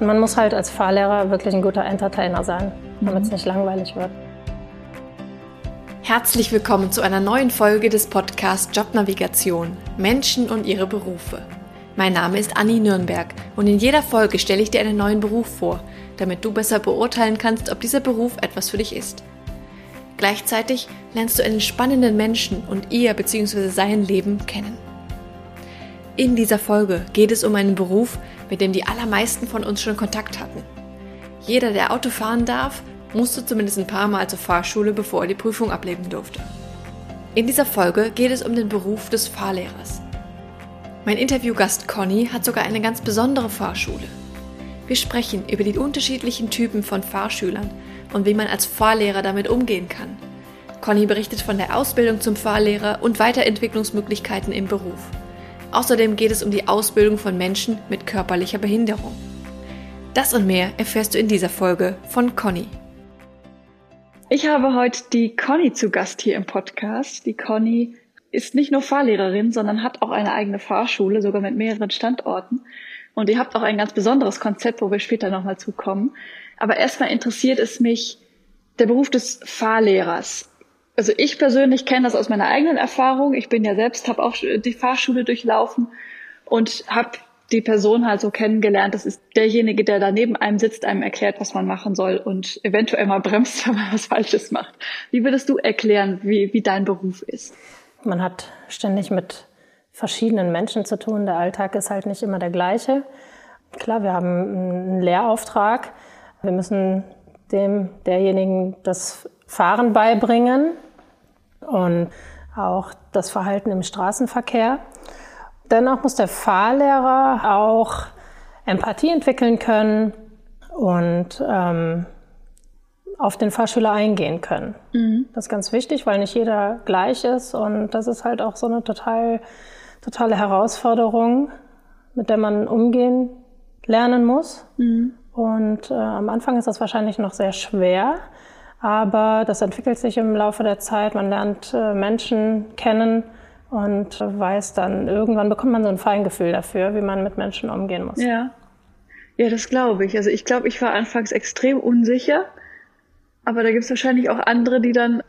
Man muss halt als Fahrlehrer wirklich ein guter Entertainer sein, damit es nicht langweilig wird. Herzlich willkommen zu einer neuen Folge des Podcasts Jobnavigation Menschen und ihre Berufe. Mein Name ist Anni Nürnberg und in jeder Folge stelle ich dir einen neuen Beruf vor, damit du besser beurteilen kannst, ob dieser Beruf etwas für dich ist. Gleichzeitig lernst du einen spannenden Menschen und ihr bzw. sein Leben kennen. In dieser Folge geht es um einen Beruf, mit dem die allermeisten von uns schon Kontakt hatten. Jeder, der Auto fahren darf, musste zumindest ein paar Mal zur Fahrschule, bevor er die Prüfung ablegen durfte. In dieser Folge geht es um den Beruf des Fahrlehrers. Mein Interviewgast Conny hat sogar eine ganz besondere Fahrschule. Wir sprechen über die unterschiedlichen Typen von Fahrschülern und wie man als Fahrlehrer damit umgehen kann. Conny berichtet von der Ausbildung zum Fahrlehrer und Weiterentwicklungsmöglichkeiten im Beruf. Außerdem geht es um die Ausbildung von Menschen mit körperlicher Behinderung. Das und mehr erfährst du in dieser Folge von Conny. Ich habe heute die Conny zu Gast hier im Podcast. Die Conny ist nicht nur Fahrlehrerin, sondern hat auch eine eigene Fahrschule, sogar mit mehreren Standorten. Und ihr habt auch ein ganz besonderes Konzept, wo wir später nochmal zukommen. Aber erstmal interessiert es mich der Beruf des Fahrlehrers also ich persönlich kenne das aus meiner eigenen Erfahrung. Ich bin ja selbst, habe auch die Fahrschule durchlaufen und habe die Person halt so kennengelernt. Das ist derjenige, der da neben einem sitzt, einem erklärt, was man machen soll und eventuell mal bremst, wenn man was Falsches macht. Wie würdest du erklären, wie, wie dein Beruf ist? Man hat ständig mit verschiedenen Menschen zu tun. Der Alltag ist halt nicht immer der gleiche. Klar, wir haben einen Lehrauftrag. Wir müssen dem derjenigen das Fahren beibringen und auch das Verhalten im Straßenverkehr. Dennoch muss der Fahrlehrer auch Empathie entwickeln können und ähm, auf den Fahrschüler eingehen können. Mhm. Das ist ganz wichtig, weil nicht jeder gleich ist und das ist halt auch so eine total, totale Herausforderung, mit der man umgehen lernen muss. Mhm. Und äh, am Anfang ist das wahrscheinlich noch sehr schwer, aber das entwickelt sich im Laufe der Zeit. Man lernt äh, Menschen kennen und weiß dann, irgendwann bekommt man so ein Feingefühl dafür, wie man mit Menschen umgehen muss. Ja. Ja, das glaube ich. Also ich glaube, ich war anfangs extrem unsicher, aber da gibt es wahrscheinlich auch andere, die dann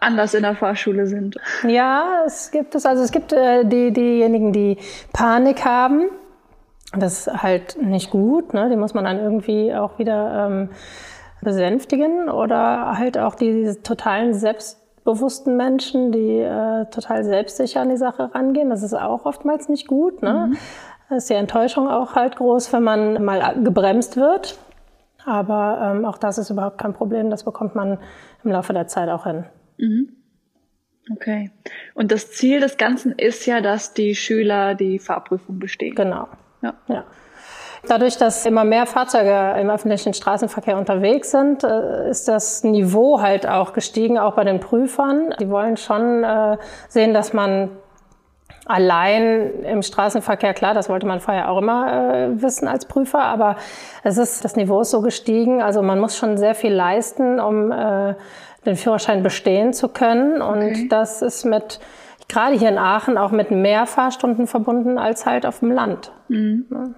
anders in der Fahrschule sind. Ja, es gibt es. Also es gibt äh, die, diejenigen, die Panik haben. Das ist halt nicht gut. Ne? Die muss man dann irgendwie auch wieder ähm, besänftigen oder halt auch die totalen selbstbewussten Menschen, die äh, total selbstsicher an die Sache rangehen. Das ist auch oftmals nicht gut. Ne? Mhm. Da ist die Enttäuschung auch halt groß, wenn man mal gebremst wird. Aber ähm, auch das ist überhaupt kein Problem. Das bekommt man im Laufe der Zeit auch hin. Mhm. Okay. Und das Ziel des Ganzen ist ja, dass die Schüler die Fahrprüfung bestehen. Genau. Ja. ja. Dadurch, dass immer mehr Fahrzeuge im öffentlichen Straßenverkehr unterwegs sind, äh, ist das Niveau halt auch gestiegen, auch bei den Prüfern. Die wollen schon äh, sehen, dass man allein im Straßenverkehr, klar, das wollte man vorher auch immer äh, wissen als Prüfer, aber es ist, das Niveau ist so gestiegen, also man muss schon sehr viel leisten, um den Führerschein bestehen zu können. Und okay. das ist mit, gerade hier in Aachen, auch mit mehr Fahrstunden verbunden als halt auf dem Land. Mhm.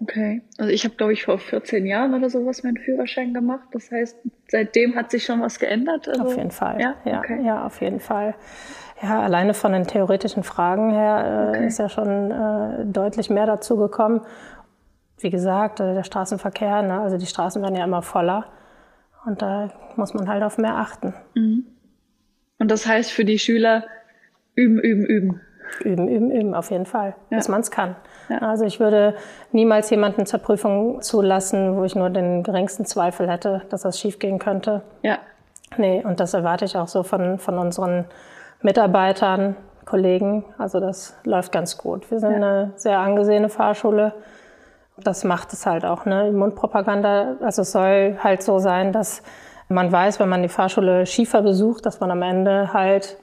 Okay. Also ich habe, glaube ich, vor 14 Jahren oder sowas meinen Führerschein gemacht. Das heißt, seitdem hat sich schon was geändert. Also, auf jeden Fall. Ja, ja, okay. ja, auf jeden Fall. Ja, alleine von den theoretischen Fragen her äh, okay. ist ja schon äh, deutlich mehr dazu gekommen. Wie gesagt, äh, der Straßenverkehr, ne, also die Straßen werden ja immer voller. Und da muss man halt auf mehr achten. Mhm. Und das heißt für die Schüler üben, üben, üben. Üben, üben, üben, auf jeden Fall, ja. bis man es kann. Ja. Also ich würde niemals jemanden zur Prüfung zulassen, wo ich nur den geringsten Zweifel hätte, dass das schiefgehen könnte. Ja. Nee, und das erwarte ich auch so von, von unseren Mitarbeitern, Kollegen. Also das läuft ganz gut. Wir sind ja. eine sehr angesehene Fahrschule. Das macht es halt auch, ne? Mundpropaganda. Also es soll halt so sein, dass man weiß, wenn man die Fahrschule Schiefer besucht, dass man am Ende halt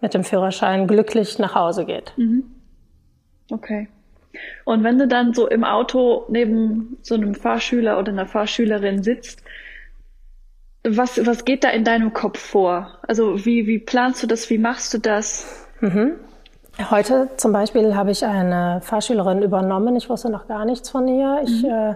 mit dem Führerschein glücklich nach Hause geht. Mhm. Okay. Und wenn du dann so im Auto neben so einem Fahrschüler oder einer Fahrschülerin sitzt, was, was geht da in deinem Kopf vor? Also wie, wie planst du das? Wie machst du das? Mhm. Heute zum Beispiel habe ich eine Fahrschülerin übernommen. Ich wusste noch gar nichts von ihr. Ich, mhm. äh,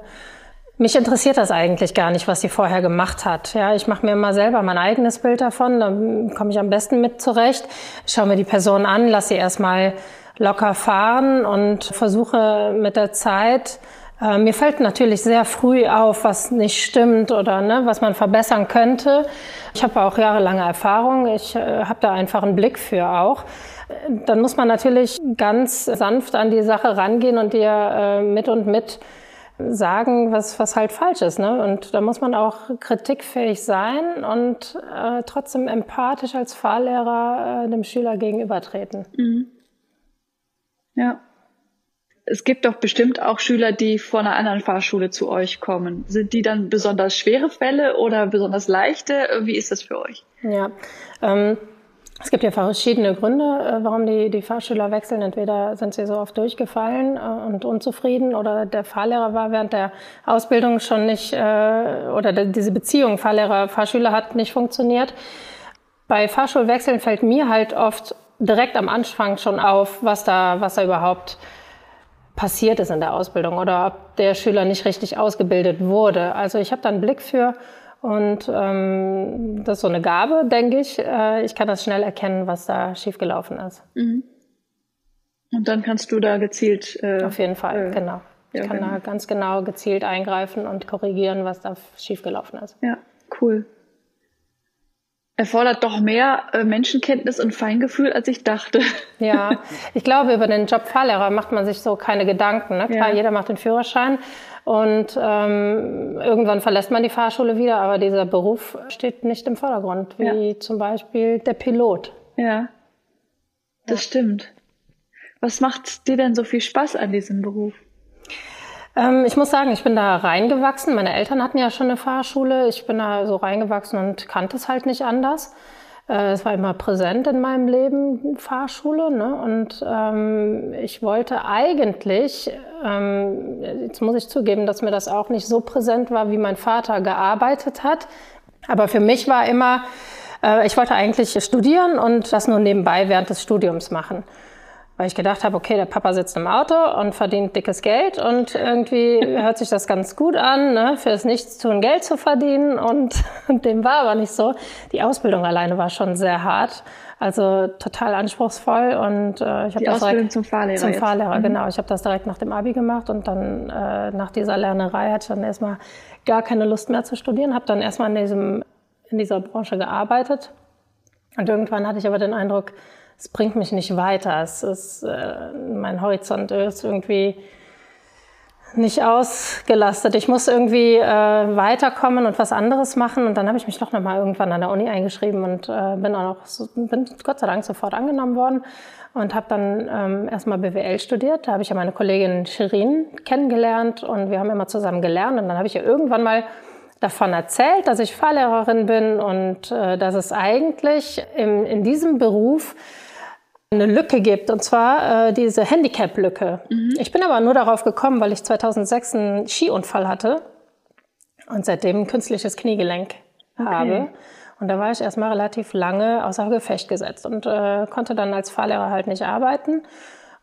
mich interessiert das eigentlich gar nicht, was sie vorher gemacht hat. Ja, ich mache mir immer selber mein eigenes Bild davon. Dann komme ich am besten mit zurecht. Schaue mir die Person an, lasse sie erstmal locker fahren und versuche mit der Zeit äh, mir fällt natürlich sehr früh auf, was nicht stimmt oder ne, was man verbessern könnte. Ich habe auch jahrelange Erfahrung. Ich äh, habe da einfach einen Blick für auch. Dann muss man natürlich ganz sanft an die Sache rangehen und dir äh, mit und mit sagen, was, was halt falsch ist. Ne? Und da muss man auch kritikfähig sein und äh, trotzdem empathisch als Fahrlehrer äh, dem Schüler gegenübertreten. Mhm. Ja es gibt doch bestimmt auch Schüler, die von einer anderen Fahrschule zu euch kommen. Sind die dann besonders schwere Fälle oder besonders leichte? Wie ist das für euch? Ja, ähm, es gibt ja verschiedene Gründe, äh, warum die, die Fahrschüler wechseln. Entweder sind sie so oft durchgefallen äh, und unzufrieden oder der Fahrlehrer war während der Ausbildung schon nicht, äh, oder diese Beziehung Fahrlehrer-Fahrschüler hat nicht funktioniert. Bei Fahrschulwechseln fällt mir halt oft direkt am Anfang schon auf, was da, was da überhaupt passiert ist in der Ausbildung oder ob der Schüler nicht richtig ausgebildet wurde. Also ich habe da einen Blick für und ähm, das ist so eine Gabe, denke ich. Äh, ich kann das schnell erkennen, was da schiefgelaufen ist. Mhm. Und dann kannst du da gezielt. Äh, Auf jeden Fall, äh, genau. Ich ja, kann genau. da ganz genau gezielt eingreifen und korrigieren, was da schiefgelaufen ist. Ja, cool erfordert doch mehr äh, Menschenkenntnis und Feingefühl, als ich dachte. Ja, ich glaube, über den Job Fahrlehrer macht man sich so keine Gedanken. Ne? Klar, ja. jeder macht den Führerschein und ähm, irgendwann verlässt man die Fahrschule wieder, aber dieser Beruf steht nicht im Vordergrund, wie ja. zum Beispiel der Pilot. Ja, das ja. stimmt. Was macht dir denn so viel Spaß an diesem Beruf? Ähm, ich muss sagen, ich bin da reingewachsen. Meine Eltern hatten ja schon eine Fahrschule. Ich bin da so reingewachsen und kannte es halt nicht anders. Äh, es war immer präsent in meinem Leben, Fahrschule. Ne? Und ähm, ich wollte eigentlich, ähm, jetzt muss ich zugeben, dass mir das auch nicht so präsent war, wie mein Vater gearbeitet hat. Aber für mich war immer, äh, ich wollte eigentlich studieren und das nur nebenbei während des Studiums machen weil ich gedacht habe, okay, der Papa sitzt im Auto und verdient dickes Geld und irgendwie hört sich das ganz gut an, ne, fürs Nichtstun Geld zu verdienen und, und dem war aber nicht so. Die Ausbildung alleine war schon sehr hart, also total anspruchsvoll und äh, ich habe das Ausbildung direkt zum Fahrlehrer. Zum Fahrlehrer, mhm. genau. Ich habe das direkt nach dem Abi gemacht und dann äh, nach dieser Lernerei hatte ich dann erstmal gar keine Lust mehr zu studieren, habe dann erstmal in diesem in dieser Branche gearbeitet und irgendwann hatte ich aber den Eindruck, es bringt mich nicht weiter. Es ist, äh, mein Horizont ist irgendwie nicht ausgelastet. Ich muss irgendwie äh, weiterkommen und was anderes machen. Und dann habe ich mich doch nochmal irgendwann an der Uni eingeschrieben und äh, bin auch noch, so, bin Gott sei Dank sofort angenommen worden und habe dann ähm, erstmal BWL studiert. Da habe ich ja meine Kollegin Shirin kennengelernt und wir haben immer zusammen gelernt. Und dann habe ich ja irgendwann mal davon erzählt, dass ich Fahrlehrerin bin und äh, dass es eigentlich im, in diesem Beruf eine Lücke gibt, und zwar äh, diese Handicap-Lücke. Mhm. Ich bin aber nur darauf gekommen, weil ich 2006 einen Skiunfall hatte und seitdem ein künstliches Kniegelenk okay. habe. Und da war ich erstmal relativ lange außer Gefecht gesetzt und äh, konnte dann als Fahrlehrer halt nicht arbeiten.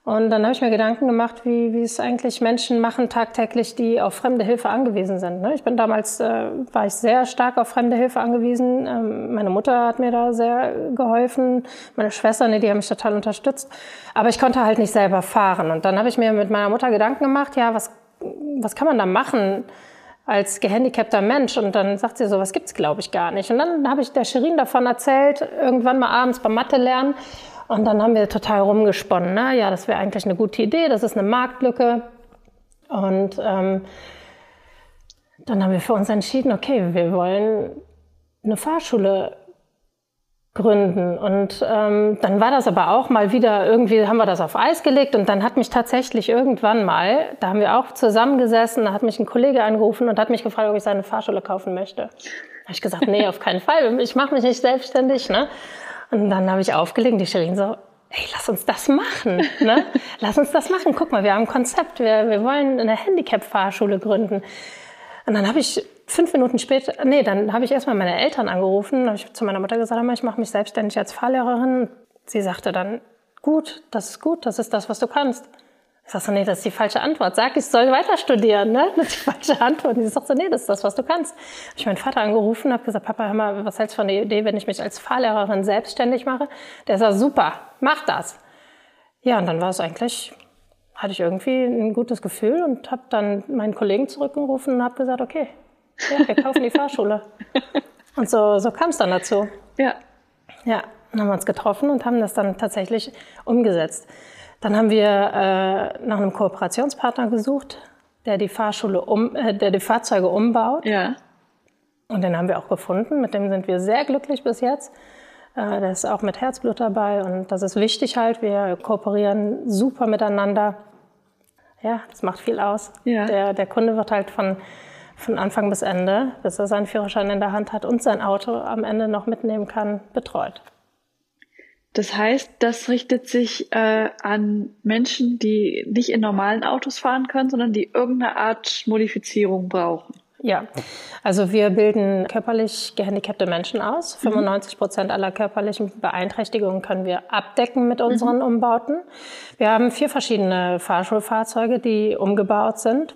Und dann habe ich mir Gedanken gemacht, wie, wie es eigentlich Menschen machen tagtäglich, die auf fremde Hilfe angewiesen sind. Ne? Ich bin damals, äh, war ich sehr stark auf fremde Hilfe angewiesen. Ähm, meine Mutter hat mir da sehr geholfen, meine Schwester, ne, die haben mich total unterstützt. Aber ich konnte halt nicht selber fahren. Und dann habe ich mir mit meiner Mutter Gedanken gemacht, ja, was, was kann man da machen? als gehandicapter Mensch. Und dann sagt sie so, was gibt's glaube ich gar nicht. Und dann habe ich der Shirin davon erzählt, irgendwann mal abends beim Mathe lernen. Und dann haben wir total rumgesponnen. Ne? Ja, das wäre eigentlich eine gute Idee, das ist eine Marktlücke. Und ähm, dann haben wir für uns entschieden, okay, wir wollen eine Fahrschule gründen. Und ähm, dann war das aber auch mal wieder, irgendwie haben wir das auf Eis gelegt und dann hat mich tatsächlich irgendwann mal, da haben wir auch zusammengesessen, da hat mich ein Kollege angerufen und hat mich gefragt, ob ich seine Fahrschule kaufen möchte. Da habe ich gesagt, nee, auf keinen Fall, ich mache mich nicht selbstständig. Ne? Und dann habe ich aufgelegt, die Shirin so, hey, lass uns das machen. Ne? lass uns das machen. Guck mal, wir haben ein Konzept. Wir, wir wollen eine Handicap-Fahrschule gründen. Und dann habe ich fünf Minuten später, nee, dann habe ich erstmal meine Eltern angerufen. habe ich zu meiner Mutter gesagt, ich mache mich selbstständig als Fahrlehrerin. Sie sagte dann, gut, das ist gut, das ist das, was du kannst. Ich sag so, nee, das ist die falsche Antwort. Sag, ich soll weiter studieren, ne? Das ist die falsche Antwort. Und sie sagt so, nee, das ist das, was du kannst. Hab ich meinen Vater angerufen, habe gesagt, Papa, hör mal, was hältst du von der Idee, wenn ich mich als Fahrlehrerin selbstständig mache? Der sagt, super, mach das. Ja, und dann war es eigentlich, hatte ich irgendwie ein gutes Gefühl und habe dann meinen Kollegen zurückgerufen und habe gesagt, okay, ja, wir kaufen die Fahrschule. Und so, so kam es dann dazu. Ja. Ja, dann haben wir uns getroffen und haben das dann tatsächlich umgesetzt. Dann haben wir äh, nach einem Kooperationspartner gesucht, der die Fahrschule um, äh, der die Fahrzeuge umbaut. Ja. Und den haben wir auch gefunden. Mit dem sind wir sehr glücklich bis jetzt. Äh, der ist auch mit Herzblut dabei und das ist wichtig halt. Wir kooperieren super miteinander. Ja, das macht viel aus. Ja. Der, der Kunde wird halt von, von Anfang bis Ende, bis er seinen Führerschein in der Hand hat und sein Auto am Ende noch mitnehmen kann, betreut. Das heißt, das richtet sich äh, an Menschen, die nicht in normalen Autos fahren können, sondern die irgendeine Art Modifizierung brauchen. Ja, also wir bilden körperlich gehandicapte Menschen aus. 95 Prozent aller körperlichen Beeinträchtigungen können wir abdecken mit unseren Umbauten. Wir haben vier verschiedene Fahrschulfahrzeuge, die umgebaut sind.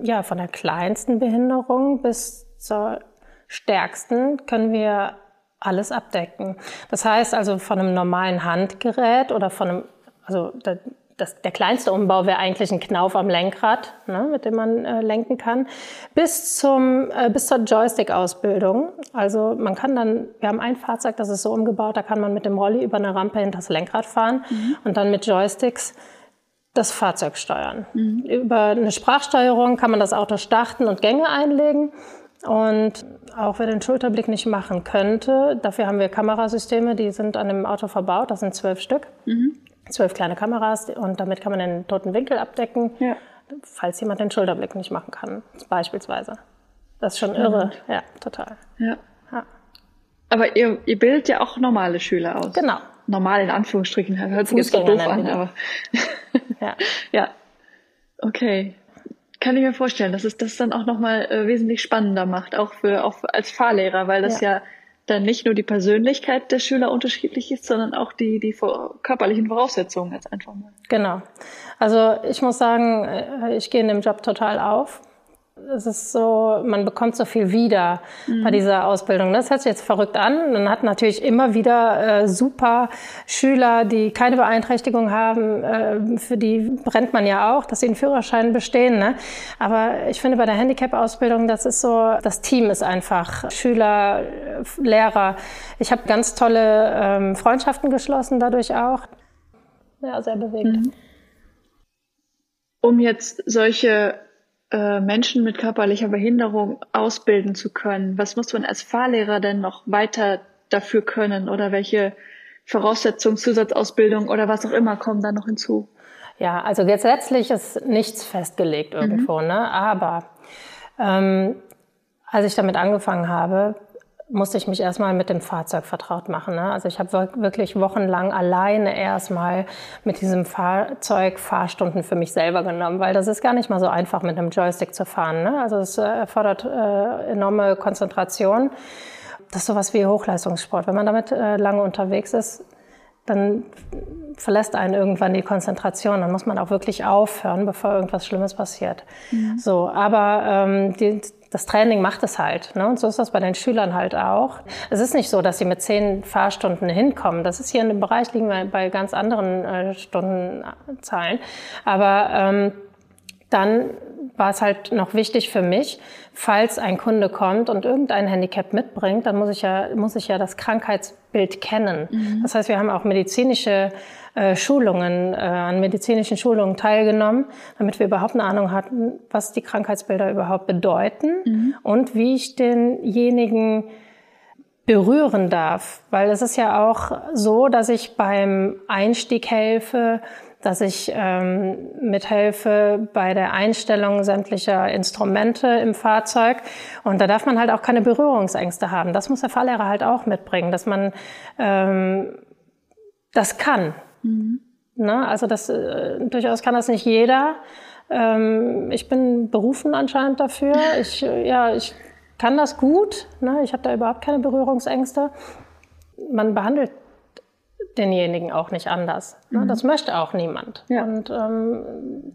Ja, von der kleinsten Behinderung bis zur stärksten können wir alles abdecken. Das heißt also von einem normalen Handgerät oder von einem, also das, der kleinste Umbau wäre eigentlich ein Knauf am Lenkrad, ne, mit dem man äh, lenken kann, bis, zum, äh, bis zur Joystick-Ausbildung. Also man kann dann, wir haben ein Fahrzeug, das ist so umgebaut, da kann man mit dem Rolli über eine Rampe hinter das Lenkrad fahren mhm. und dann mit Joysticks das Fahrzeug steuern. Mhm. Über eine Sprachsteuerung kann man das Auto starten und Gänge einlegen. Und auch wer den Schulterblick nicht machen könnte, dafür haben wir Kamerasysteme, die sind an dem Auto verbaut, das sind zwölf Stück. Mhm. Zwölf kleine Kameras und damit kann man den toten Winkel abdecken, ja. falls jemand den Schulterblick nicht machen kann, beispielsweise. Das ist schon Spannend. irre, ja, total. Ja. ja. Aber ihr, ihr bildet ja auch normale Schüler aus. Genau. Normal in Anführungsstrichen, hört sich jetzt doof an, aber. ja. ja. Okay kann ich mir vorstellen, dass es das dann auch nochmal äh, wesentlich spannender macht, auch für auch als Fahrlehrer, weil das ja. ja. dann nicht nur die Persönlichkeit der Schüler unterschiedlich ist, sondern auch die, die körperlichen Voraussetzungen jetzt einfach mal. Genau. Also ich muss sagen, äh, ich gehe in dem Job total auf es ist so, man bekommt so viel wieder mhm. bei dieser Ausbildung. Das hört sich jetzt verrückt an. Man hat natürlich immer wieder äh, super Schüler, die keine Beeinträchtigung haben. Äh, für die brennt man ja auch, dass sie einen Führerschein bestehen. Ne? Aber ich finde bei der Handicap-Ausbildung, das ist so, das Team ist einfach Schüler, Lehrer. Ich habe ganz tolle ähm, Freundschaften geschlossen dadurch auch. Ja, sehr bewegt. Mhm. Um jetzt solche äh, Menschen mit körperlicher Behinderung ausbilden zu können? Was muss man als Fahrlehrer denn noch weiter dafür können oder welche Voraussetzungen, Zusatzausbildung oder was auch immer kommen da noch hinzu? Ja, also gesetzlich ist nichts festgelegt irgendwo, mhm. ne? aber ähm, als ich damit angefangen habe, musste ich mich erstmal mit dem Fahrzeug vertraut machen. Ne? Also ich habe wirklich wochenlang alleine erstmal mit diesem Fahrzeug Fahrstunden für mich selber genommen, weil das ist gar nicht mal so einfach mit einem Joystick zu fahren. Ne? Also es äh, erfordert äh, enorme Konzentration. Das ist sowas wie Hochleistungssport. Wenn man damit äh, lange unterwegs ist, dann verlässt einen irgendwann die Konzentration. Dann muss man auch wirklich aufhören, bevor irgendwas Schlimmes passiert. Mhm. So, aber ähm, die, das Training macht es halt. Ne? Und so ist das bei den Schülern halt auch. Es ist nicht so, dass sie mit zehn Fahrstunden hinkommen. Das ist hier in dem Bereich, liegen wir bei ganz anderen äh, Stundenzahlen. Aber ähm, dann war es halt noch wichtig für mich, falls ein Kunde kommt und irgendein Handicap mitbringt, dann muss ich ja, muss ich ja das Krankheitsbild kennen. Mhm. Das heißt, wir haben auch medizinische äh, Schulungen, äh, an medizinischen Schulungen teilgenommen, damit wir überhaupt eine Ahnung hatten, was die Krankheitsbilder überhaupt bedeuten mhm. und wie ich denjenigen berühren darf. Weil es ist ja auch so, dass ich beim Einstieg helfe, dass ich ähm, mithelfe bei der Einstellung sämtlicher Instrumente im Fahrzeug. Und da darf man halt auch keine Berührungsängste haben. Das muss der Fahrlehrer halt auch mitbringen, dass man ähm, das kann. Mhm. Ne? Also das äh, durchaus kann das nicht jeder. Ähm, ich bin berufen anscheinend dafür. Ich, äh, ja, ich kann das gut. Ne? Ich habe da überhaupt keine Berührungsängste. Man behandelt denjenigen auch nicht anders. Mhm. Das möchte auch niemand. Ja. Und ähm,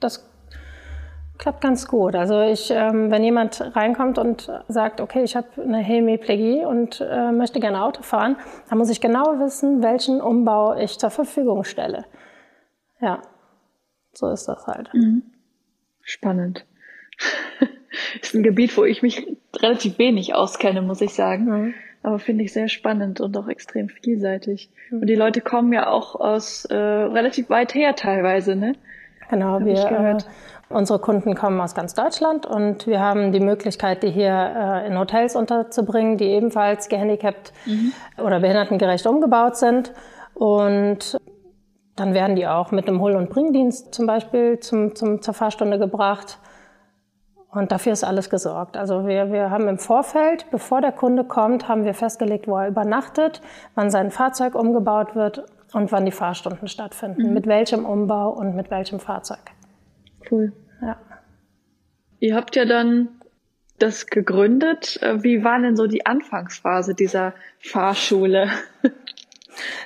das klappt ganz gut. Also ich, ähm, wenn jemand reinkommt und sagt, okay, ich habe eine Hemiplegie und äh, möchte gerne Auto fahren, dann muss ich genau wissen, welchen Umbau ich zur Verfügung stelle. Ja, so ist das halt. Mhm. Spannend. ist ein Gebiet, wo ich mich relativ wenig auskenne, muss ich sagen. Mhm. Aber finde ich sehr spannend und auch extrem vielseitig. Mhm. Und die Leute kommen ja auch aus äh, relativ weit her teilweise, ne? Genau, Hab wir, äh, unsere Kunden kommen aus ganz Deutschland und wir haben die Möglichkeit, die hier äh, in Hotels unterzubringen, die ebenfalls gehandicapt mhm. oder behindertengerecht umgebaut sind. Und dann werden die auch mit einem Hol- und Bringdienst zum Beispiel zum, zum, zur Fahrstunde gebracht. Und dafür ist alles gesorgt. Also wir, wir haben im Vorfeld, bevor der Kunde kommt, haben wir festgelegt, wo er übernachtet, wann sein Fahrzeug umgebaut wird und wann die Fahrstunden stattfinden. Mhm. Mit welchem Umbau und mit welchem Fahrzeug. Cool. Ja. Ihr habt ja dann das gegründet. Wie war denn so die Anfangsphase dieser Fahrschule?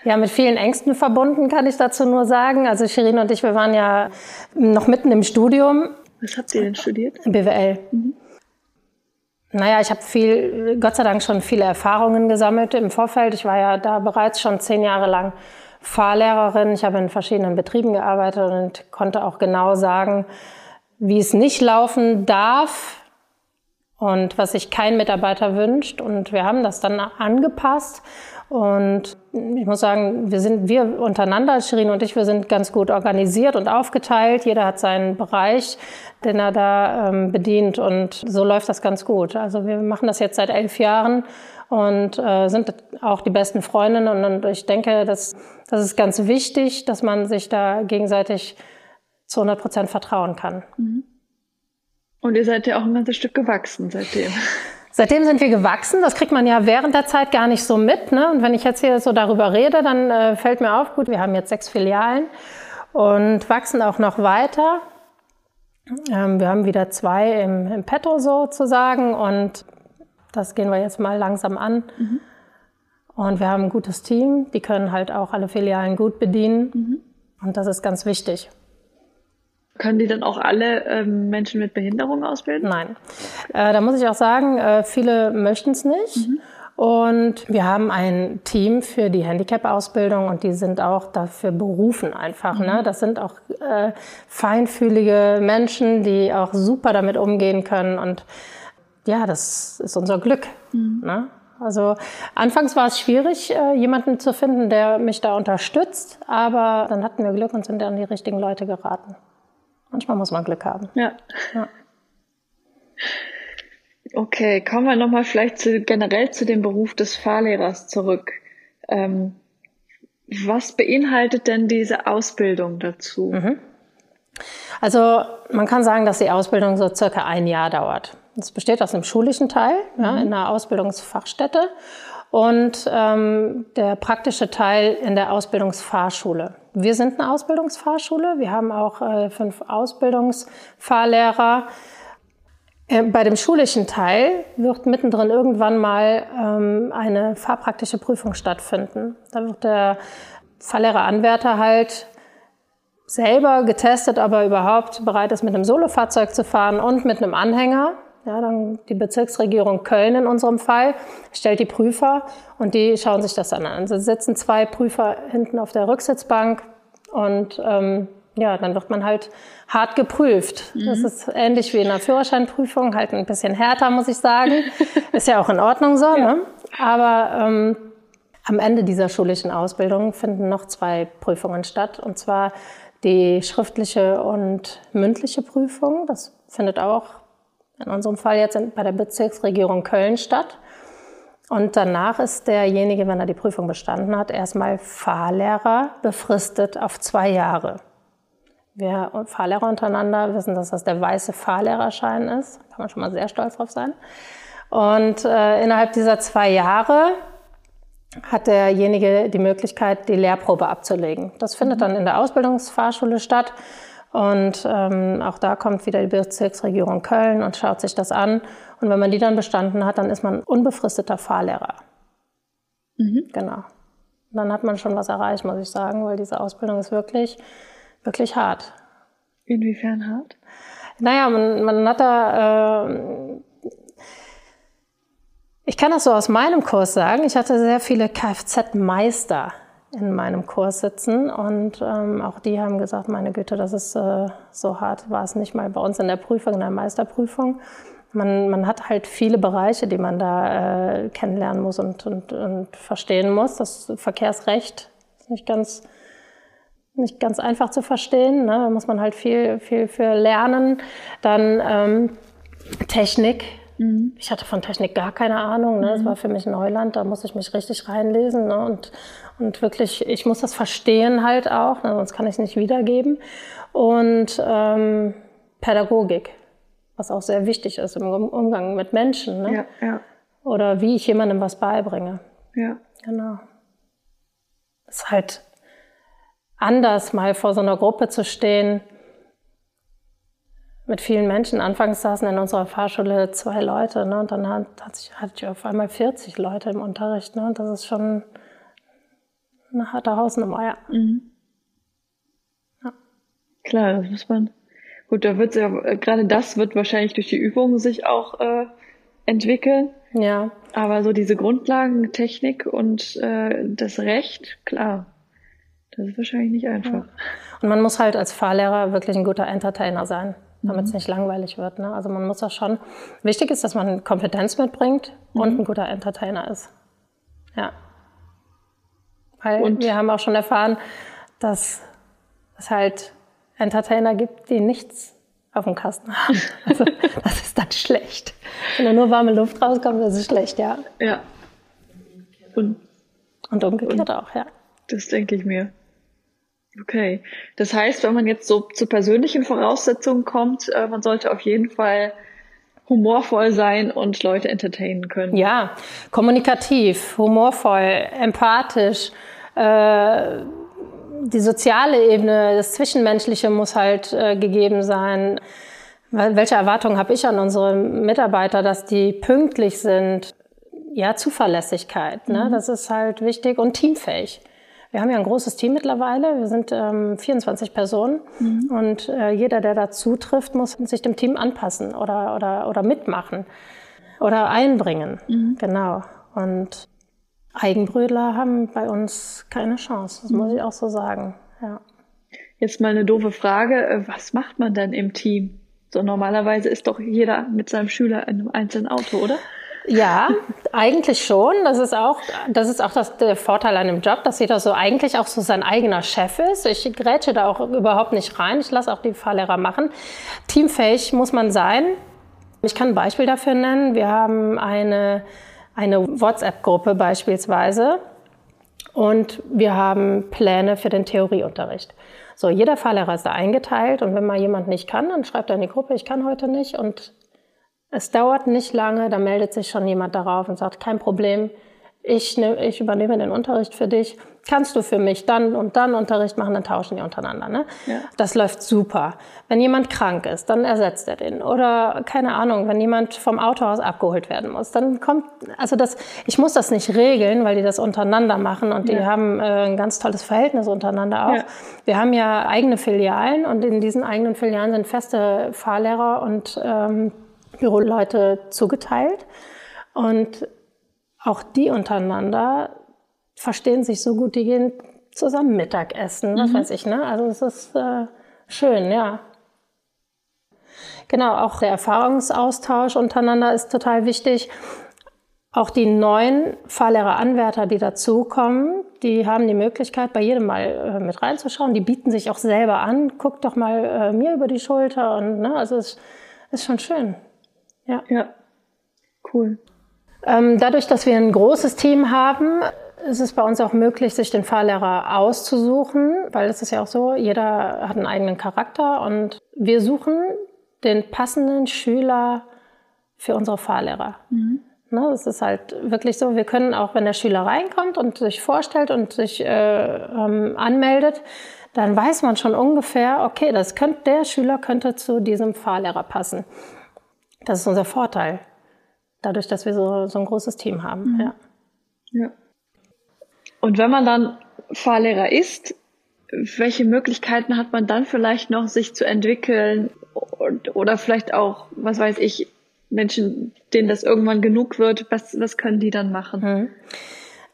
Ja, mit vielen Ängsten verbunden, kann ich dazu nur sagen. Also Shirin und ich, wir waren ja noch mitten im Studium. Was habt ihr denn studiert? BWL. Mhm. Naja, ich habe viel, Gott sei Dank schon viele Erfahrungen gesammelt im Vorfeld. Ich war ja da bereits schon zehn Jahre lang Fahrlehrerin. Ich habe in verschiedenen Betrieben gearbeitet und konnte auch genau sagen, wie es nicht laufen darf und was sich kein Mitarbeiter wünscht. Und wir haben das dann angepasst und ich muss sagen, wir sind, wir untereinander, Shirin und ich, wir sind ganz gut organisiert und aufgeteilt. Jeder hat seinen Bereich, den er da ähm, bedient und so läuft das ganz gut. Also wir machen das jetzt seit elf Jahren und äh, sind auch die besten Freundinnen und, und ich denke, dass das ist ganz wichtig, dass man sich da gegenseitig zu 100 Prozent vertrauen kann. Mhm. Und ihr seid ja auch ein ganzes Stück gewachsen seitdem. Seitdem sind wir gewachsen. Das kriegt man ja während der Zeit gar nicht so mit. Ne? Und wenn ich jetzt hier so darüber rede, dann äh, fällt mir auf, gut, wir haben jetzt sechs Filialen und wachsen auch noch weiter. Ähm, wir haben wieder zwei im, im Petto sozusagen und das gehen wir jetzt mal langsam an. Mhm. Und wir haben ein gutes Team, die können halt auch alle Filialen gut bedienen. Mhm. Und das ist ganz wichtig. Können die dann auch alle ähm, Menschen mit Behinderung ausbilden? Nein. Äh, da muss ich auch sagen, äh, viele möchten es nicht. Mhm. Und wir haben ein Team für die Handicap-Ausbildung und die sind auch dafür berufen einfach. Ne? Mhm. Ne? Das sind auch äh, feinfühlige Menschen, die auch super damit umgehen können. Und ja, das ist unser Glück. Mhm. Ne? Also anfangs war es schwierig, äh, jemanden zu finden, der mich da unterstützt, aber dann hatten wir Glück und sind an die richtigen Leute geraten. Manchmal muss man Glück haben. Ja. ja. Okay, kommen wir nochmal vielleicht zu, generell zu dem Beruf des Fahrlehrers zurück. Ähm, was beinhaltet denn diese Ausbildung dazu? Mhm. Also man kann sagen, dass die Ausbildung so circa ein Jahr dauert. Es besteht aus einem schulischen Teil ja, mhm. in einer Ausbildungsfachstätte und ähm, der praktische Teil in der Ausbildungsfahrschule. Wir sind eine Ausbildungsfahrschule. Wir haben auch äh, fünf Ausbildungsfahrlehrer. Äh, bei dem schulischen Teil wird mittendrin irgendwann mal ähm, eine fahrpraktische Prüfung stattfinden. Da wird der Fahrlehrer-Anwärter halt selber getestet, aber überhaupt bereit ist, mit einem Solofahrzeug zu fahren und mit einem Anhänger. Ja, dann die Bezirksregierung Köln in unserem Fall stellt die Prüfer und die schauen sich das dann an. Also sitzen zwei Prüfer hinten auf der Rücksitzbank und ähm, ja, dann wird man halt hart geprüft. Mhm. Das ist ähnlich wie in einer Führerscheinprüfung, halt ein bisschen härter, muss ich sagen. ist ja auch in Ordnung so. Ja. Ne? Aber ähm, am Ende dieser schulischen Ausbildung finden noch zwei Prüfungen statt. Und zwar die schriftliche und mündliche Prüfung. Das findet auch in unserem Fall jetzt bei der Bezirksregierung Köln statt. Und danach ist derjenige, wenn er die Prüfung bestanden hat, erstmal Fahrlehrer befristet auf zwei Jahre. Wir Fahrlehrer untereinander wissen, dass das der weiße Fahrlehrerschein ist. Da kann man schon mal sehr stolz drauf sein. Und äh, innerhalb dieser zwei Jahre hat derjenige die Möglichkeit, die Lehrprobe abzulegen. Das findet dann in der Ausbildungsfahrschule statt. Und ähm, auch da kommt wieder die Bezirksregierung Köln und schaut sich das an. Und wenn man die dann bestanden hat, dann ist man unbefristeter Fahrlehrer. Mhm. Genau. dann hat man schon was erreicht, muss ich sagen, weil diese Ausbildung ist wirklich, wirklich hart. Inwiefern hart? Naja, man, man hat da, äh, ich kann das so aus meinem Kurs sagen, ich hatte sehr viele Kfz-Meister in meinem Kurs sitzen und ähm, auch die haben gesagt, meine Güte, das ist äh, so hart, war es nicht mal bei uns in der Prüfung, in der Meisterprüfung. Man, man hat halt viele Bereiche, die man da äh, kennenlernen muss und, und, und verstehen muss. Das Verkehrsrecht ist nicht ganz, nicht ganz einfach zu verstehen. Ne? Da muss man halt viel, viel für lernen. Dann ähm, Technik. Mhm. Ich hatte von Technik gar keine Ahnung. Ne? Das mhm. war für mich Neuland. Da muss ich mich richtig reinlesen. Ne? Und, und wirklich, ich muss das verstehen halt auch, ne? sonst kann ich es nicht wiedergeben. Und ähm, Pädagogik was auch sehr wichtig ist im Umgang mit Menschen. Ne? Ja, ja. Oder wie ich jemandem was beibringe. Ja. Genau. Es ist halt anders, mal vor so einer Gruppe zu stehen mit vielen Menschen. Anfangs saßen in unserer Fahrschule zwei Leute ne? und dann hat, hat sich, hatte ich auf einmal 40 Leute im Unterricht. Ne? Und das ist schon eine harte Hausnummer, ja. Mhm. ja. Klar, das muss man Gut, da wird ja, äh, gerade das wird wahrscheinlich durch die Übung sich auch äh, entwickeln. Ja. Aber so diese Grundlagen, Technik und äh, das Recht, klar, das ist wahrscheinlich nicht einfach. Ja. Und man muss halt als Fahrlehrer wirklich ein guter Entertainer sein, damit es mhm. nicht langweilig wird. Ne? Also man muss das schon. Wichtig ist, dass man Kompetenz mitbringt mhm. und ein guter Entertainer ist. Ja. Weil und? wir haben auch schon erfahren, dass es halt Entertainer gibt, die nichts auf dem Kasten haben. Also das ist dann schlecht. Wenn da nur warme Luft rauskommt, das ist schlecht, ja. Ja. Und, und umgekehrt und, auch, ja. Das denke ich mir. Okay. Das heißt, wenn man jetzt so zu persönlichen Voraussetzungen kommt, äh, man sollte auf jeden Fall humorvoll sein und Leute entertainen können. Ja, kommunikativ, humorvoll, empathisch, äh, die soziale Ebene, das Zwischenmenschliche muss halt äh, gegeben sein. Welche Erwartungen habe ich an unsere Mitarbeiter, dass die pünktlich sind? Ja, Zuverlässigkeit, ne? Mhm. das ist halt wichtig und teamfähig. Wir haben ja ein großes Team mittlerweile. Wir sind ähm, 24 Personen mhm. und äh, jeder, der dazu trifft, muss sich dem Team anpassen oder, oder, oder mitmachen oder einbringen. Mhm. Genau. Und Eigenbrödler haben bei uns keine Chance, das muss ich auch so sagen. Ja. Jetzt mal eine doofe Frage, äh, was macht man denn im Team? So normalerweise ist doch jeder mit seinem Schüler in einem einzelnen Auto, oder? Ja, eigentlich schon. Das ist auch, das ist auch das, der Vorteil an dem Job, dass jeder so eigentlich auch so sein eigener Chef ist. Ich grätsche da auch überhaupt nicht rein. Ich lasse auch die Fahrlehrer machen. Teamfähig muss man sein. Ich kann ein Beispiel dafür nennen. Wir haben eine eine WhatsApp-Gruppe beispielsweise und wir haben Pläne für den Theorieunterricht. So, jeder Fahrlehrer ist da eingeteilt und wenn mal jemand nicht kann, dann schreibt er in die Gruppe, ich kann heute nicht und es dauert nicht lange, da meldet sich schon jemand darauf und sagt, kein Problem, ich, ne, ich übernehme den Unterricht für dich, kannst du für mich dann und dann Unterricht machen, dann tauschen die untereinander. Ne? Ja. Das läuft super. Wenn jemand krank ist, dann ersetzt er den. Oder keine Ahnung, wenn jemand vom Autohaus abgeholt werden muss, dann kommt, also das, ich muss das nicht regeln, weil die das untereinander machen und die ja. haben äh, ein ganz tolles Verhältnis untereinander auch. Ja. Wir haben ja eigene Filialen und in diesen eigenen Filialen sind feste Fahrlehrer und ähm, Büroleute zugeteilt. Und auch die untereinander verstehen sich so gut, die gehen zusammen Mittagessen, was mhm. weiß ich, ne? Also es ist äh, schön, ja. Genau, auch der Erfahrungsaustausch untereinander ist total wichtig. Auch die neuen Fahrlehrer-Anwärter, die dazukommen, die haben die Möglichkeit, bei jedem mal äh, mit reinzuschauen. Die bieten sich auch selber an. Guck doch mal äh, mir über die Schulter und ne, also es ist schon schön. Ja. Ja. Cool. Ähm, dadurch, dass wir ein großes Team haben, ist es bei uns auch möglich, sich den Fahrlehrer auszusuchen, weil es ist ja auch so, jeder hat einen eigenen Charakter und wir suchen den passenden Schüler für unsere Fahrlehrer. Mhm. Ne, das ist halt wirklich so. Wir können auch, wenn der Schüler reinkommt und sich vorstellt und sich äh, ähm, anmeldet, dann weiß man schon ungefähr, okay, das könnte, der Schüler könnte zu diesem Fahrlehrer passen. Das ist unser Vorteil, dadurch, dass wir so, so ein großes Team haben. Mhm. Ja. ja. Und wenn man dann Fahrlehrer ist, welche Möglichkeiten hat man dann vielleicht noch, sich zu entwickeln oder vielleicht auch, was weiß ich, Menschen, denen das irgendwann genug wird, was, was können die dann machen? Hm.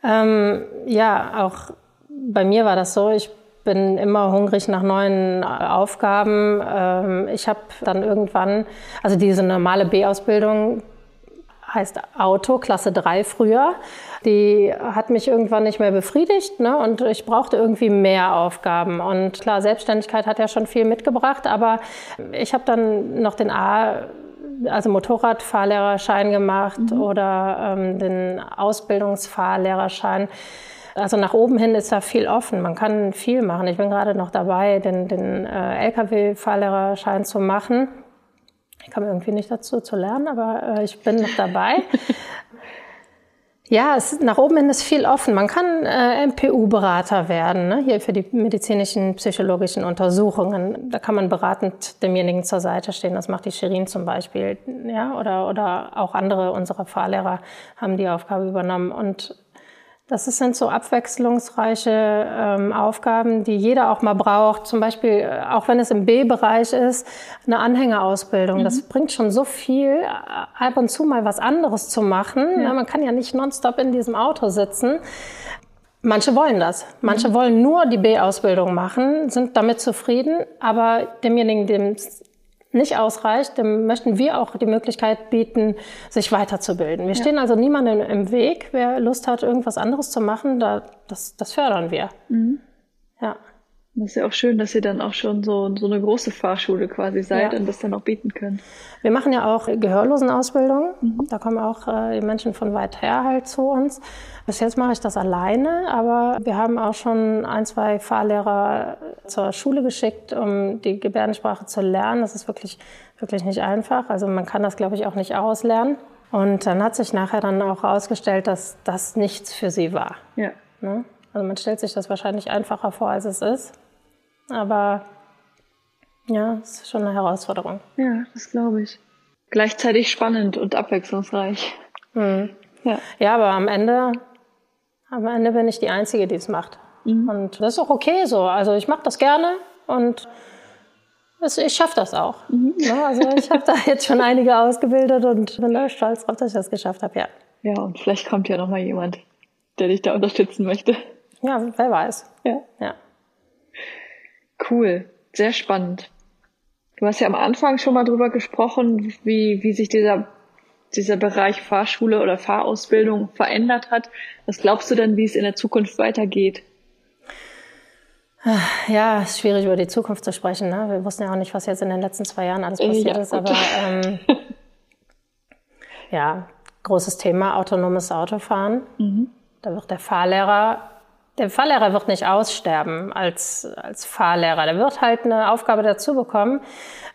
Ähm, ja, auch bei mir war das so. Ich bin immer hungrig nach neuen Aufgaben. Ähm, ich habe dann irgendwann, also diese normale B-Ausbildung heißt Auto, Klasse 3 früher. Die hat mich irgendwann nicht mehr befriedigt ne? und ich brauchte irgendwie mehr Aufgaben. Und klar, Selbstständigkeit hat ja schon viel mitgebracht, aber ich habe dann noch den A also Motorradfahrlehrerschein gemacht mhm. oder ähm, den Ausbildungsfahrlehrerschein. Also nach oben hin ist da viel offen. Man kann viel machen. Ich bin gerade noch dabei, den, den äh, Lkw-Fahrlehrerschein zu machen. Ich komme irgendwie nicht dazu zu lernen, aber äh, ich bin noch dabei. Ja, es, nach oben hin ist viel offen. Man kann äh, MPU-Berater werden, ne? hier für die medizinischen, psychologischen Untersuchungen. Da kann man beratend demjenigen zur Seite stehen. Das macht die Shirin zum Beispiel. Ja? Oder, oder auch andere unserer Fahrlehrer haben die Aufgabe übernommen. Und das sind so abwechslungsreiche ähm, Aufgaben, die jeder auch mal braucht. Zum Beispiel, äh, auch wenn es im B-Bereich ist, eine Anhängerausbildung. Mhm. Das bringt schon so viel, äh, ab und zu mal was anderes zu machen. Ja. man kann ja nicht nonstop in diesem Auto sitzen. Manche wollen das. Manche mhm. wollen nur die B-Ausbildung machen, sind damit zufrieden. Aber demjenigen, dem nicht ausreicht, dann möchten wir auch die Möglichkeit bieten, sich weiterzubilden. Wir ja. stehen also niemandem im Weg. Wer Lust hat, irgendwas anderes zu machen, da, das, das fördern wir. Mhm. Ja. Das ist ja auch schön, dass ihr dann auch schon so, so eine große Fahrschule quasi seid ja. und das dann auch bieten könnt. Wir machen ja auch Gehörlosenausbildung. Mhm. Da kommen auch äh, die Menschen von weit her halt zu uns. Bis jetzt mache ich das alleine, aber wir haben auch schon ein, zwei Fahrlehrer zur Schule geschickt, um die Gebärdensprache zu lernen. Das ist wirklich, wirklich nicht einfach. Also man kann das, glaube ich, auch nicht auslernen. Und dann hat sich nachher dann auch herausgestellt, dass das nichts für sie war. Ja. Ne? Also man stellt sich das wahrscheinlich einfacher vor, als es ist. Aber ja, es ist schon eine Herausforderung. Ja, das glaube ich. Gleichzeitig spannend und abwechslungsreich. Mhm. Ja. ja, aber am Ende, am Ende bin ich die Einzige, die es macht. Mhm. Und das ist auch okay so. Also ich mache das gerne und ich schaffe das auch. Mhm. Ja, also ich habe da jetzt schon einige ausgebildet und bin da stolz drauf, dass ich das geschafft habe, ja. Ja, und vielleicht kommt ja noch mal jemand, der dich da unterstützen möchte. Ja, wer weiß. Ja. ja. Cool, sehr spannend. Du hast ja am Anfang schon mal drüber gesprochen, wie, wie sich dieser, dieser Bereich Fahrschule oder Fahrausbildung verändert hat. Was glaubst du denn, wie es in der Zukunft weitergeht? Ja, es ist schwierig über die Zukunft zu sprechen. Ne? Wir wussten ja auch nicht, was jetzt in den letzten zwei Jahren alles passiert ja, ist. Aber ähm, ja, großes Thema, autonomes Autofahren. Mhm. Da wird der Fahrlehrer der Fahrlehrer wird nicht aussterben als, als Fahrlehrer. Der wird halt eine Aufgabe dazu bekommen,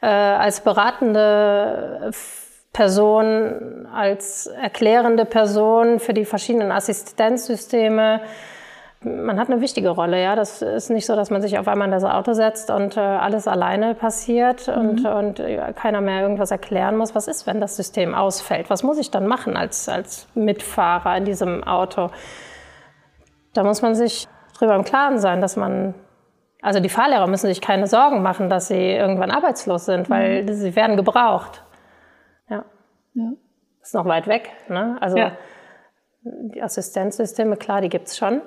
äh, als beratende Person, als erklärende Person für die verschiedenen Assistenzsysteme. Man hat eine wichtige Rolle, ja. Das ist nicht so, dass man sich auf einmal in das Auto setzt und äh, alles alleine passiert mhm. und, und ja, keiner mehr irgendwas erklären muss. Was ist, wenn das System ausfällt? Was muss ich dann machen als, als Mitfahrer in diesem Auto? Da muss man sich drüber im Klaren sein, dass man, also die Fahrlehrer müssen sich keine Sorgen machen, dass sie irgendwann arbeitslos sind, weil mhm. sie werden gebraucht. Ja. ja. Ist noch weit weg. Ne? Also ja. die Assistenzsysteme, klar, die gibt's schon.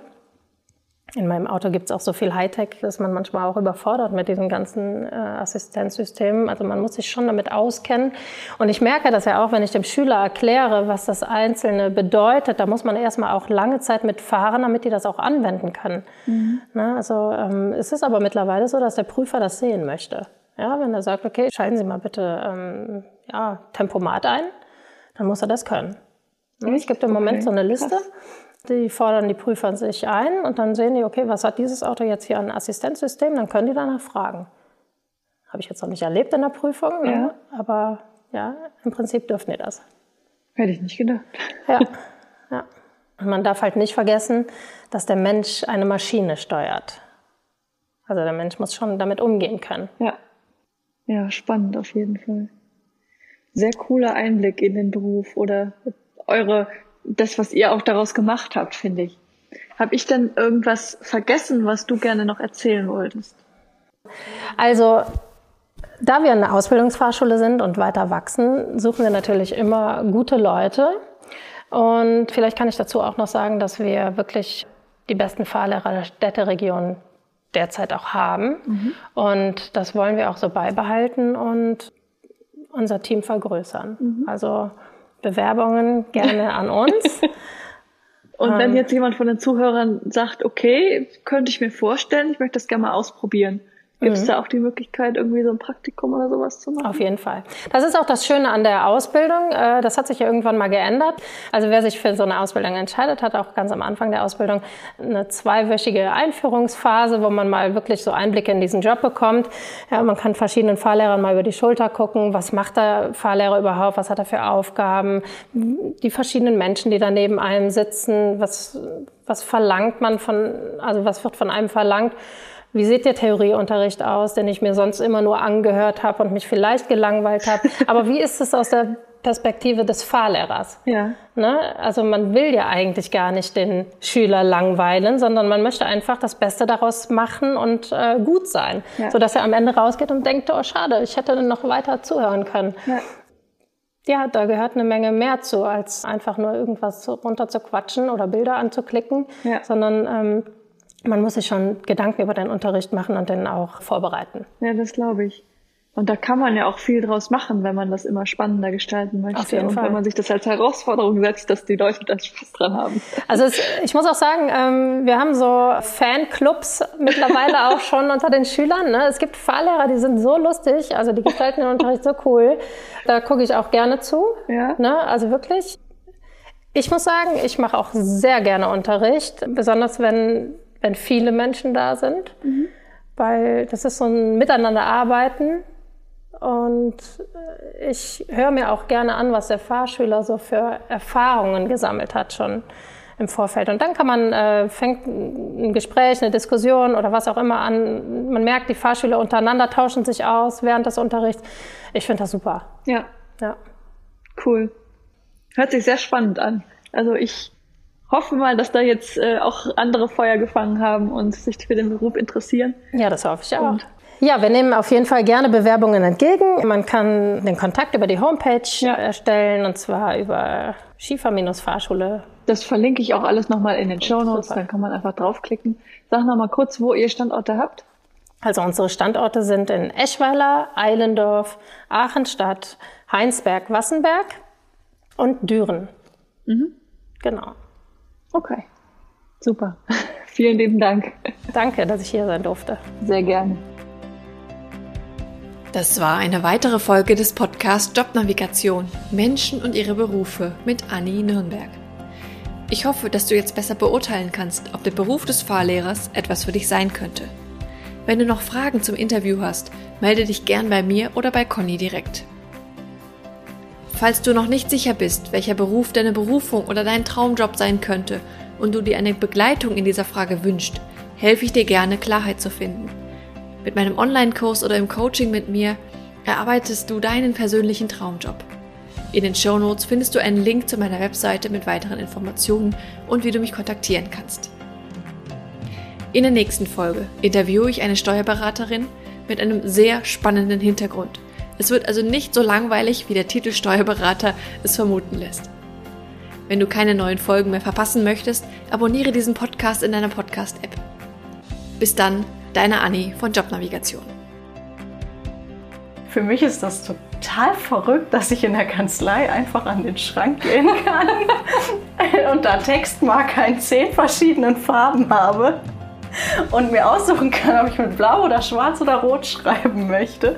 In meinem Auto gibt es auch so viel Hightech, dass man manchmal auch überfordert mit diesen ganzen äh, Assistenzsystemen. Also man muss sich schon damit auskennen. Und ich merke das ja auch, wenn ich dem Schüler erkläre, was das Einzelne bedeutet. Da muss man erstmal auch lange Zeit mitfahren, damit die das auch anwenden können. Mhm. Na, also ähm, es ist aber mittlerweile so, dass der Prüfer das sehen möchte. Ja, wenn er sagt, okay, schalten Sie mal bitte ähm, ja, Tempomat ein, dann muss er das können. Es gibt im Moment okay. so eine Liste. Krass die fordern die Prüfer sich ein und dann sehen die, okay, was hat dieses Auto jetzt hier an Assistenzsystem? Dann können die danach fragen. Habe ich jetzt noch nicht erlebt in der Prüfung, ne? ja. ne? aber ja, im Prinzip dürfen die das. Hätte ich nicht gedacht. Ja, ja. Und man darf halt nicht vergessen, dass der Mensch eine Maschine steuert. Also der Mensch muss schon damit umgehen können. Ja. Ja, spannend auf jeden Fall. Sehr cooler Einblick in den Beruf oder eure das, was ihr auch daraus gemacht habt, finde ich. Habe ich denn irgendwas vergessen, was du gerne noch erzählen wolltest? Also, da wir eine Ausbildungsfahrschule sind und weiter wachsen, suchen wir natürlich immer gute Leute. Und vielleicht kann ich dazu auch noch sagen, dass wir wirklich die besten Fahrlehrer der Städteregion derzeit auch haben. Mhm. Und das wollen wir auch so beibehalten und unser Team vergrößern. Mhm. Also Bewerbungen gerne an uns. Und wenn ähm. jetzt jemand von den Zuhörern sagt, okay, könnte ich mir vorstellen, ich möchte das gerne mal ausprobieren, Gibt es mhm. da auch die Möglichkeit, irgendwie so ein Praktikum oder sowas zu machen? Auf jeden Fall. Das ist auch das Schöne an der Ausbildung. Äh, das hat sich ja irgendwann mal geändert. Also wer sich für so eine Ausbildung entscheidet, hat auch ganz am Anfang der Ausbildung eine zweiwöchige Einführungsphase, wo man mal wirklich so Einblicke in diesen Job bekommt. Ja, man kann verschiedenen Fahrlehrern mal über die Schulter gucken. Was macht der Fahrlehrer überhaupt? Was hat er für Aufgaben? Die verschiedenen Menschen, die da neben einem sitzen. Was, was verlangt man von, also was wird von einem verlangt? Wie sieht der Theorieunterricht aus, den ich mir sonst immer nur angehört habe und mich vielleicht gelangweilt habe? Aber wie ist es aus der Perspektive des Fahrlehrers? Ja. Ne? Also man will ja eigentlich gar nicht den Schüler langweilen, sondern man möchte einfach das Beste daraus machen und äh, gut sein, ja. sodass er am Ende rausgeht und denkt, oh schade, ich hätte noch weiter zuhören können. Ja. Ja, da gehört eine Menge mehr zu, als einfach nur irgendwas runter zu quatschen oder Bilder anzuklicken, ja. sondern ähm, man muss sich schon Gedanken über den Unterricht machen und den auch vorbereiten. Ja, das glaube ich. Und da kann man ja auch viel draus machen, wenn man das immer spannender gestalten möchte. Auf jeden und Fall. wenn man sich das als Herausforderung setzt, dass die Leute dann Spaß dran haben. Also es, ich muss auch sagen, ähm, wir haben so Fanclubs mittlerweile auch schon unter den Schülern. Ne? Es gibt Fahrlehrer, die sind so lustig, also die gestalten den Unterricht so cool. Da gucke ich auch gerne zu. Ja. Ne? Also wirklich. Ich muss sagen, ich mache auch sehr gerne Unterricht, besonders wenn wenn viele Menschen da sind, mhm. weil das ist so ein Miteinanderarbeiten. Und ich höre mir auch gerne an, was der Fahrschüler so für Erfahrungen gesammelt hat schon im Vorfeld. Und dann kann man, äh, fängt ein Gespräch, eine Diskussion oder was auch immer an. Man merkt, die Fahrschüler untereinander tauschen sich aus während des Unterrichts. Ich finde das super. Ja. Ja. Cool. Hört sich sehr spannend an. Also ich hoffe mal, dass da jetzt äh, auch andere Feuer gefangen haben und sich für den Beruf interessieren. Ja, das hoffe ich auch. Und ja, wir nehmen auf jeden Fall gerne Bewerbungen entgegen. Man kann den Kontakt über die Homepage ja. erstellen und zwar über Schiefer-Fahrschule. Das verlinke ich auch alles nochmal in den Show Notes, dann kann man einfach draufklicken. Sag nochmal kurz, wo ihr Standorte habt. Also unsere Standorte sind in Eschweiler, Eilendorf, Aachenstadt, Heinsberg, Wassenberg und Düren. Mhm. Genau. Okay, super. Vielen lieben Dank. Danke, dass ich hier sein durfte. Sehr gerne. Das war eine weitere Folge des Podcasts Jobnavigation Menschen und ihre Berufe mit Anni Nürnberg. Ich hoffe, dass du jetzt besser beurteilen kannst, ob der Beruf des Fahrlehrers etwas für dich sein könnte. Wenn du noch Fragen zum Interview hast, melde dich gern bei mir oder bei Conny direkt. Falls du noch nicht sicher bist, welcher Beruf deine Berufung oder dein Traumjob sein könnte und du dir eine Begleitung in dieser Frage wünschst, helfe ich dir gerne, Klarheit zu finden. Mit meinem Online-Kurs oder im Coaching mit mir erarbeitest du deinen persönlichen Traumjob. In den Show Notes findest du einen Link zu meiner Webseite mit weiteren Informationen und wie du mich kontaktieren kannst. In der nächsten Folge interviewe ich eine Steuerberaterin mit einem sehr spannenden Hintergrund – es wird also nicht so langweilig, wie der Titel Steuerberater es vermuten lässt. Wenn du keine neuen Folgen mehr verpassen möchtest, abonniere diesen Podcast in deiner Podcast-App. Bis dann, deine Anni von Jobnavigation. Für mich ist das total verrückt, dass ich in der Kanzlei einfach an den Schrank gehen kann und da Textmarker in zehn verschiedenen Farben habe und mir aussuchen kann, ob ich mit Blau oder Schwarz oder Rot schreiben möchte.